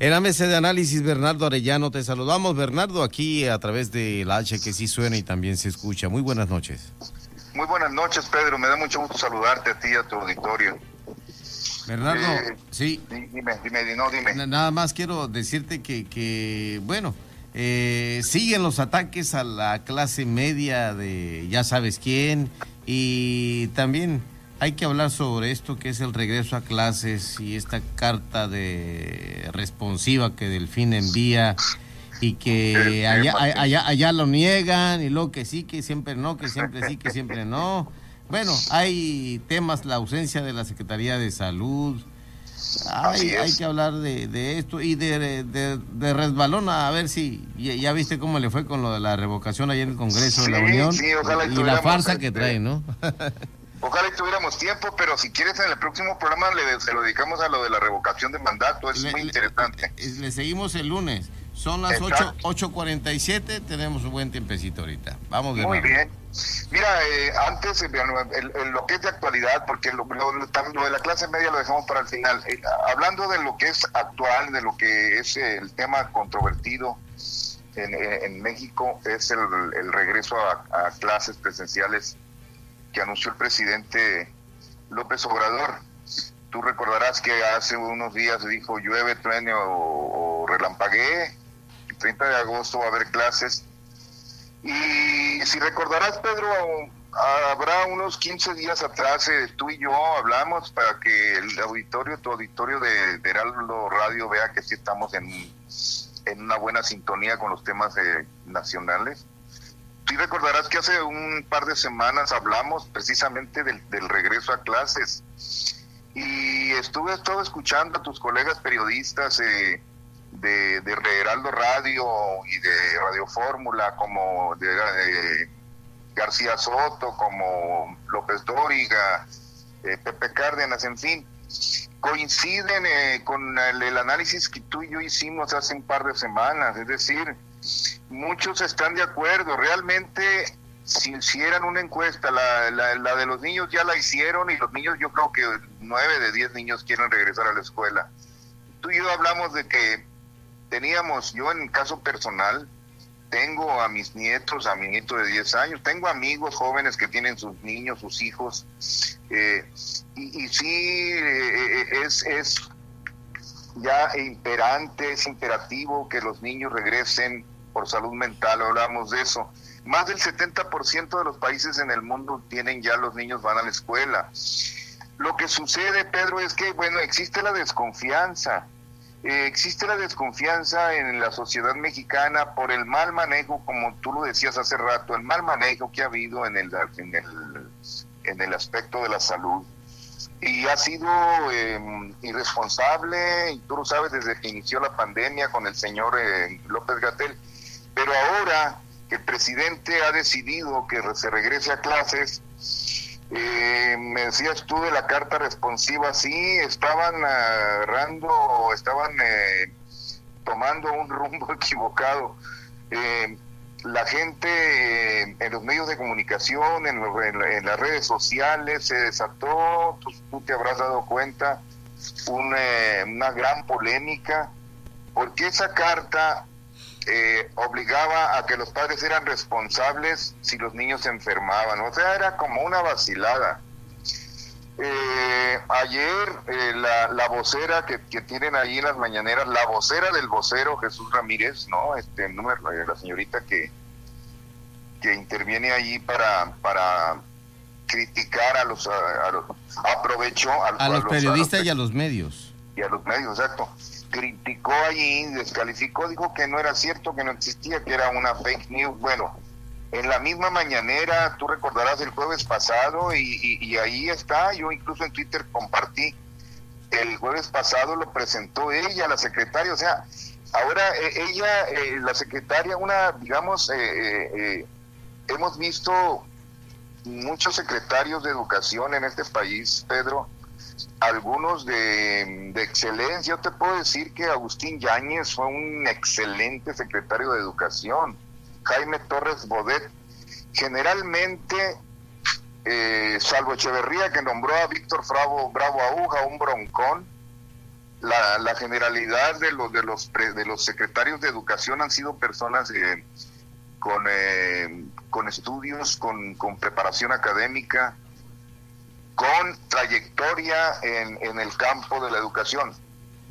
En mesa de análisis, Bernardo Arellano, te saludamos, Bernardo, aquí a través de la H que sí suena y también se escucha. Muy buenas noches. Muy buenas noches, Pedro. Me da mucho gusto saludarte a ti y a tu auditorio. Bernardo, eh, sí. Dime, dime, no, dime. Nada más quiero decirte que, que bueno, eh, siguen los ataques a la clase media de ya sabes quién y también hay que hablar sobre esto que es el regreso a clases y esta carta de responsiva que Delfín envía y que allá, allá, allá lo niegan y luego que sí, que siempre no, que siempre sí, que siempre no. Bueno, hay temas, la ausencia de la Secretaría de Salud, hay, hay que hablar de, esto y de, de, resbalón, a ver si ya, viste cómo le fue con lo de la revocación ayer en el Congreso de la Unión y la farsa que trae, ¿no? Ojalá tuviéramos tiempo, pero si quieres en el próximo programa le, se lo dedicamos a lo de la revocación de mandato, es muy interesante. Le, seguimos el lunes, son las 8.47, tenemos un buen tiempecito ahorita. Vamos de Muy bien. Mira, eh, antes, eh, lo que es de actualidad, porque lo, de la clase media lo dejamos para el final, eh, hablando de lo que es actual, de lo que es el tema controvertido en, México, es el, regreso a clases presenciales que anunció el presidente López Obrador. Tú recordarás que hace unos días dijo llueve, truene o, relampaguee. El 30 de agosto va a haber clases. Y si recordarás, Pedro, habrá unos 15 días atrás eh, tú y yo hablamos para que el auditorio, tu auditorio de, Radio vea que sí estamos en, en una buena sintonía con los temas eh, nacionales. Sí recordarás que hace un par de semanas hablamos precisamente del, regreso a clases. Y estuve todo escuchando a tus colegas periodistas eh, de, de Heraldo Radio y de Radio Fórmula, como de, García Soto, como López Dóriga, eh, Pepe Cárdenas, en fin, coinciden eh, con el, el, análisis que tú y yo hicimos hace un par de semanas, es decir, muchos están de acuerdo. Realmente, si hicieran una encuesta, la, la, de los niños ya la hicieron y los niños, yo creo que nueve de diez niños quieren regresar a la escuela. Tú y yo hablamos de que teníamos, yo en caso personal, tengo a mis nietos, a mi nieto de 10 años, tengo amigos jóvenes que tienen sus niños, sus hijos, eh, y, sí, eh, eh, es, es ya imperante, es imperativo que los niños regresen por salud mental, hablamos de eso. Más del 70% de los países en el mundo tienen ya los niños van a la escuela. Lo que sucede, Pedro, es que, bueno, existe la desconfianza. Eh, existe la desconfianza en la sociedad mexicana por el mal manejo, como tú lo decías hace rato, el mal manejo que ha habido en el, en el, en el aspecto de la salud y ha sido em, irresponsable, y tú lo sabes desde que inició la pandemia con el señor eh, López Gatel, pero ahora el presidente ha decidido que se regrese a clases, eh, me decías tú de la carta responsiva, sí, estaban agarrando, estaban eh, tomando un rumbo equivocado. Eh, la gente en los medios de comunicación, en, las redes sociales, se desató, tú, te habrás dado cuenta, una gran polémica, porque esa carta eh, obligaba a que los padres eran responsables si los niños se enfermaban. O sea, era como una vacilada. Eh, ayer eh, la, la, vocera que, tienen ahí en las mañaneras, la vocera del vocero Jesús Ramírez, ¿no? Este número, la señorita que, que interviene allí para, para criticar a los, a, los aprovechó a, los, periodistas y a los medios. Y a los medios, exacto criticó allí, descalificó, dijo que no era cierto, que no existía, que era una fake news. Bueno, en la misma mañanera, tú recordarás el jueves pasado, y, ahí está, yo incluso en Twitter compartí, el jueves pasado lo presentó ella, la secretaria, o sea, ahora eh, ella, eh, la secretaria, una, digamos, eh, hemos visto muchos secretarios de educación en este país, Pedro, algunos de, excelencia. Yo te puedo decir que Agustín Yáñez fue un excelente secretario de Educación. Jaime Torres Bodet, generalmente, eh, salvo Echeverría, que nombró a Víctor Bravo, Bravo Aguja, un broncón, la, generalidad de los, de, los de los secretarios de educación han sido personas eh, con, eh, con estudios, con, con preparación académica, con trayectoria en, en el campo de la educación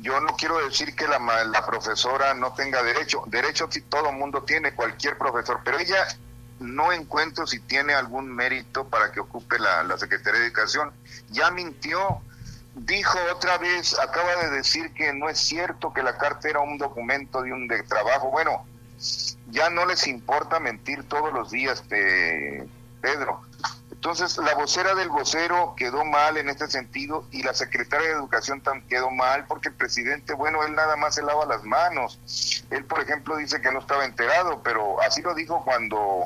yo no quiero decir que la, la profesora no tenga derecho. Derecho todo mundo tiene, cualquier profesor, pero ella no encuentro si tiene algún mérito para que ocupe la, la Secretaría de Educación. Ya mintió, dijo otra vez, acaba de decir que no es cierto que la carta era un documento de un de trabajo. Bueno, ya no les importa mentir todos los días, Pedro. Entonces, la vocera del vocero quedó mal en este sentido y la secretaria de Educación quedó mal porque el presidente, bueno, él nada más se lava las manos. Él, por ejemplo, dice que no estaba enterado, pero así lo dijo cuando,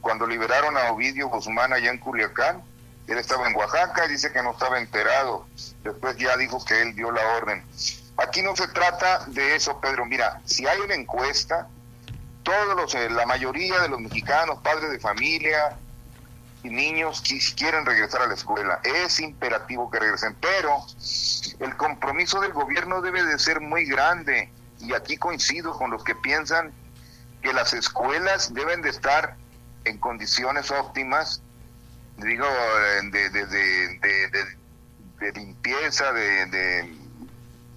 cuando liberaron a Ovidio Guzmán allá en Culiacán. Él estaba en Oaxaca y dice que no estaba enterado. Después ya dijo que él dio la orden. Aquí no se trata de eso, Pedro. Mira, si hay una encuesta, todos los, eh, la mayoría de los mexicanos, padres de familia, niños quieren regresar a la escuela. Es imperativo que regresen, pero el compromiso del gobierno debe de ser muy grande y aquí coincido con los que piensan que las escuelas deben de estar en condiciones óptimas, digo, de, de, de, de limpieza, de,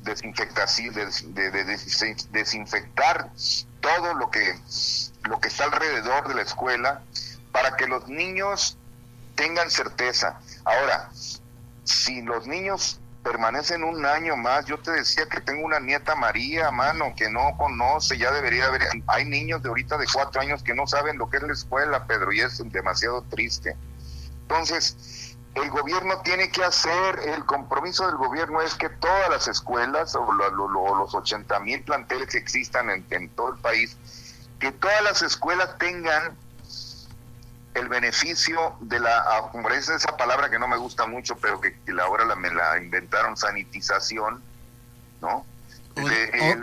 desinfectación, de, desinfectar todo lo que, lo que está alrededor de la escuela para que los niños tengan certeza. Ahora, si los niños permanecen un año más, yo te decía que tengo una nieta María, mano, que no conoce, ya debería haber, hay niños de ahorita de cuatro años que no saben lo que es la escuela, Pedro, y es demasiado triste. Entonces, el gobierno tiene que hacer, el compromiso del gobierno es que todas las escuelas o, los 80 mil planteles que existan en todo el país, que todas las escuelas tengan el beneficio de la, ah, como es esa palabra que no me gusta mucho, pero que, ahora la, me la inventaron, sanitización, ¿no?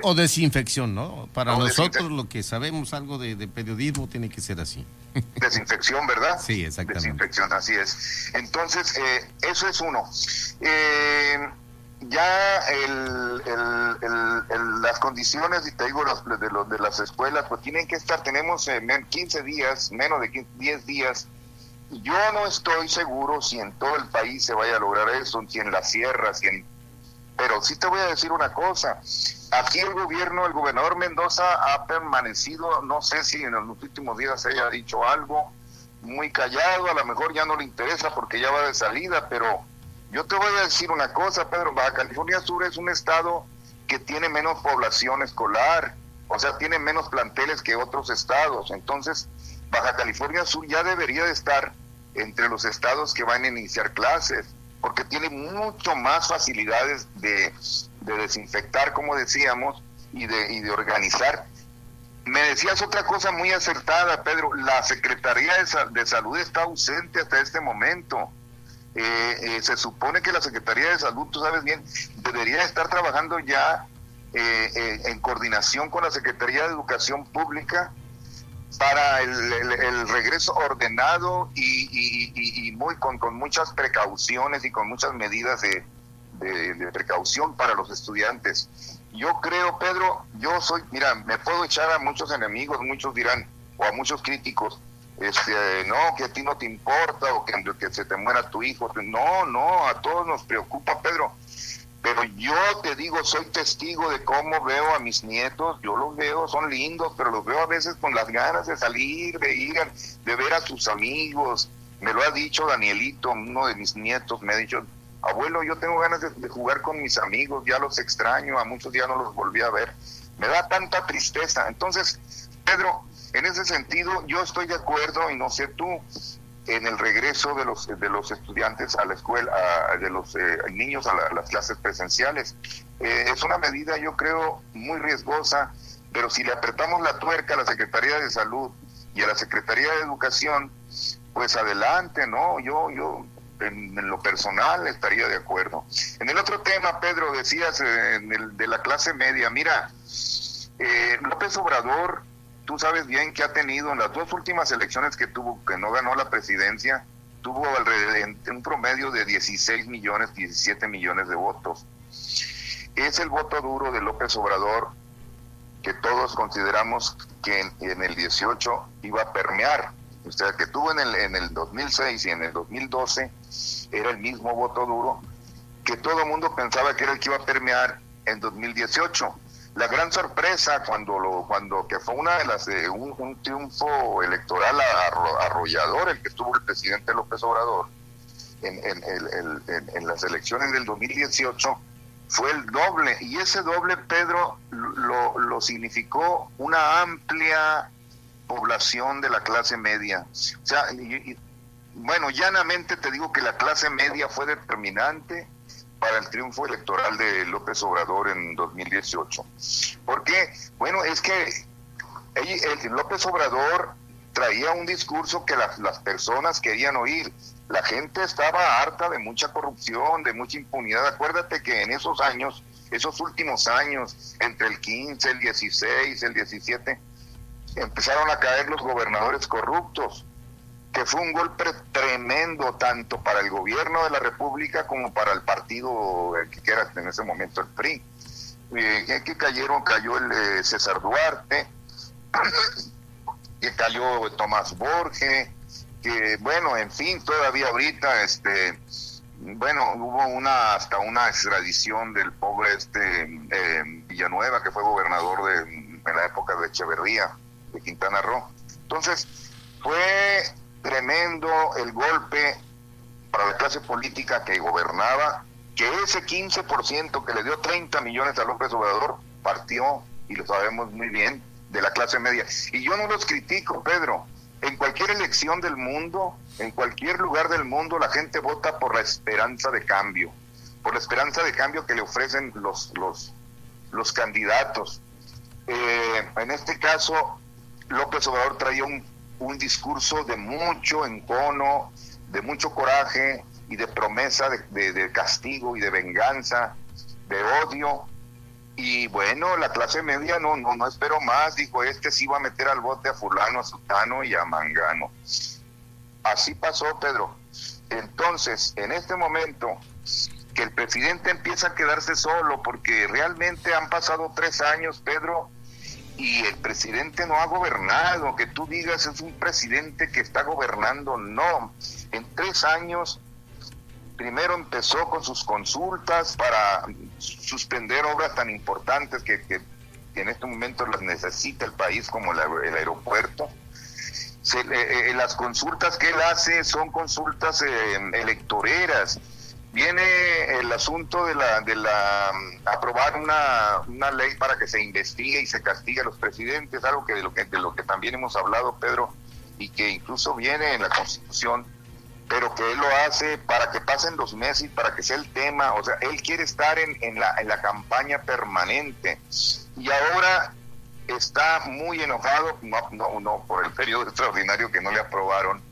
O, desinfección, ¿no? Para nosotros lo que sabemos algo de, periodismo tiene que ser así. Desinfección, ¿verdad? Sí, exactamente. Desinfección, así es. Entonces, eh, eso es uno. Eh, ya el, las condiciones, y te digo, de, los, de las escuelas, pues tienen que estar, tenemos 15 días, menos de 10 días. Yo no estoy seguro si en todo el país se vaya a lograr eso, si en las sierras, si en... pero sí te voy a decir una cosa. Aquí el gobierno, el gobernador Mendoza ha permanecido, no sé si en los últimos días se haya dicho algo, muy callado, a lo mejor ya no le interesa porque ya va de salida, pero yo te voy a decir una cosa, Pedro, Baja California Sur es un estado que tiene menos población escolar, o sea, tiene menos planteles que otros estados. Entonces, Baja California Sur ya debería de estar entre los estados que van a iniciar clases, porque tiene mucho más facilidades de, desinfectar, como decíamos, y de, y de organizar. Me decías otra cosa muy acertada, Pedro, la Secretaría de Salud está ausente hasta este momento. Eh, eh, se supone que la Secretaría de Salud, tú sabes bien, debería estar trabajando ya eh, en coordinación con la Secretaría de Educación Pública para el, regreso ordenado y, muy con, muchas precauciones y con muchas medidas de, de, precaución para los estudiantes. Yo creo, Pedro, yo soy, mira, me puedo echar a muchos enemigos, muchos dirán, o a muchos críticos, este, no, que a ti no te importa o que, que se te muera tu hijo. No, no, a todos nos preocupa, Pedro. Pero yo te digo, soy testigo de cómo veo a mis nietos, yo los veo, son lindos, pero los veo a veces con las ganas de salir, de ir, de ver a sus amigos. Me lo ha dicho Danielito, uno de mis nietos, me ha dicho, abuelo, yo tengo ganas de, de jugar con mis amigos, ya los extraño, a muchos ya no los volví a ver. Me da tanta tristeza. Entonces, Pedro, en ese sentido, yo estoy de acuerdo, y no sé tú, en el regreso de los de los estudiantes a la escuela, de los eh, niños a, las clases presenciales. Eh, es una medida, yo creo, muy riesgosa, pero si le apretamos la tuerca a la Secretaría de Salud y a la Secretaría de Educación, pues adelante, ¿no? Yo, yo en, lo personal estaría de acuerdo. En el otro tema, Pedro, decías eh, en el, de la clase media, mira, López Obrador tú sabes bien que ha tenido en las dos últimas elecciones que tuvo, que no ganó la presidencia, tuvo alrededor, un promedio de 16 millones, 17 millones de votos. es el voto duro de López Obrador que todos consideramos que en, el 18 iba a permear. O sea, que tuvo en el, en el 2006 y en el 2012 era el mismo voto duro que todo el mundo pensaba que era el que iba a permear en 2018. La gran sorpresa cuando lo cuando que fue una de las un, un, triunfo electoral arrollador el que tuvo el presidente López Obrador en, en, en las elecciones del 2018 fue el doble y ese doble Pedro lo, lo significó una amplia población de la clase media. O sea, bueno, llanamente te digo que la clase media fue determinante para el triunfo electoral de López Obrador en 2018. ¿Por qué? Bueno, es que López Obrador traía un discurso que las personas querían oír. La gente estaba harta de mucha corrupción, de mucha impunidad. Acuérdate que en esos años, esos últimos años, entre el 15, el 16, el 17, empezaron a caer los gobernadores corruptos, que fue un golpe tremendo tanto para el gobierno de la República como para el partido que era en ese momento el PRI. Eh, que cayeron, cayó el eh, César Duarte, que cayó Tomás Borges, que bueno, en fin, todavía ahorita, este, bueno, hubo una hasta una extradición del pobre este eh, Villanueva, que fue gobernador de, en la época de Echeverría, de Quintana Roo. Entonces, fue tremendo el golpe para la clase política que gobernaba, que ese 15% que le dio 30 millones a López Obrador partió, y lo sabemos muy bien, de la clase media. Y yo no los critico, Pedro. En cualquier elección del mundo, en cualquier lugar del mundo, la gente vota por la esperanza de cambio, por la esperanza de cambio que le ofrecen los, los, los candidatos. Eh, en este caso, López Obrador traía un, un discurso de mucho encono, de mucho coraje y de promesa de, castigo y de venganza, de odio, y bueno, la clase media no, no, no espero más, dijo, este sí va a meter al bote a fulano, a sutano y a mangano. Así pasó, Pedro. Entonces, en este momento, que el presidente empieza a quedarse solo, porque realmente han pasado tres años, Pedro, y el presidente no ha gobernado, que tú digas es un presidente que está gobernando, no. En tres años primero empezó con sus consultas para suspender obras tan importantes que, en este momento las necesita el país como el, aeropuerto. Se, eh, eh, las consultas que él hace son consultas eh, electoreras. Viene el asunto de la, de la mm, aprobar una, una ley para que se investigue y se castigue a los presidentes, algo que de lo que de lo que también hemos hablado, Pedro, y que incluso viene en la Constitución pero que él lo hace para que pasen los meses, para que sea el tema, o sea, él quiere estar en, en, la, en la campaña permanente. Y ahora está muy enojado, no, no, no por el periodo extraordinario que no le aprobaron,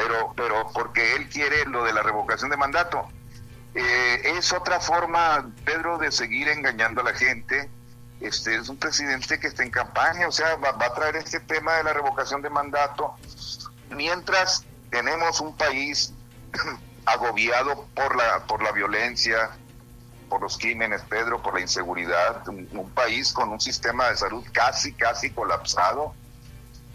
pero, pero porque él quiere lo de la revocación de mandato. Eh, es otra forma, Pedro, de seguir engañando a la gente. Este es un presidente que está en campaña, o sea, va a traer este tema de la revocación de mandato, mientras tenemos un país agobiado por la, por la violencia, por los crímenes, Pedro, por la inseguridad, un, país con un sistema de salud casi, casi colapsado.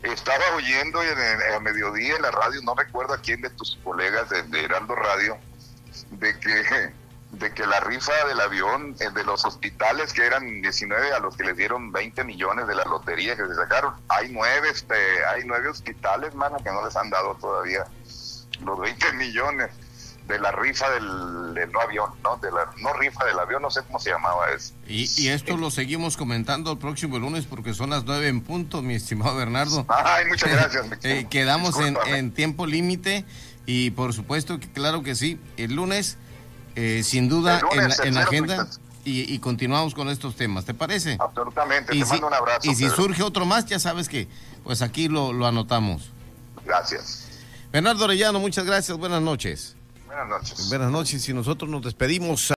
Estaba oyendo en, a mediodía en la radio, no recuerdo a quién de tus colegas de, de Heraldo Radio, de que de que la rifa del avión eh, de los hospitales que eran 19 a los que les dieron 20 millones de la lotería que se sacaron, hay nueve, este, hay nueve hospitales, mano, que no les han dado todavía los 20 millones de la rifa del, no avión, ¿no? De la no rifa del avión, no sé cómo se llamaba eso. Y, y esto lo seguimos comentando el próximo lunes porque son las nueve en punto, mi estimado Bernardo. Ay, muchas gracias. eh, quedamos en, en tiempo límite y por supuesto que claro que sí, el lunes eh, sin duda en, la, agenda y, continuamos con estos temas, ¿te parece? Absolutamente, y te mando un abrazo. Y si surge otro más, ya sabes que pues aquí lo, lo anotamos. Gracias. Bernardo Orellano, muchas gracias, buenas noches. Buenas noches. Buenas noches y nosotros nos despedimos.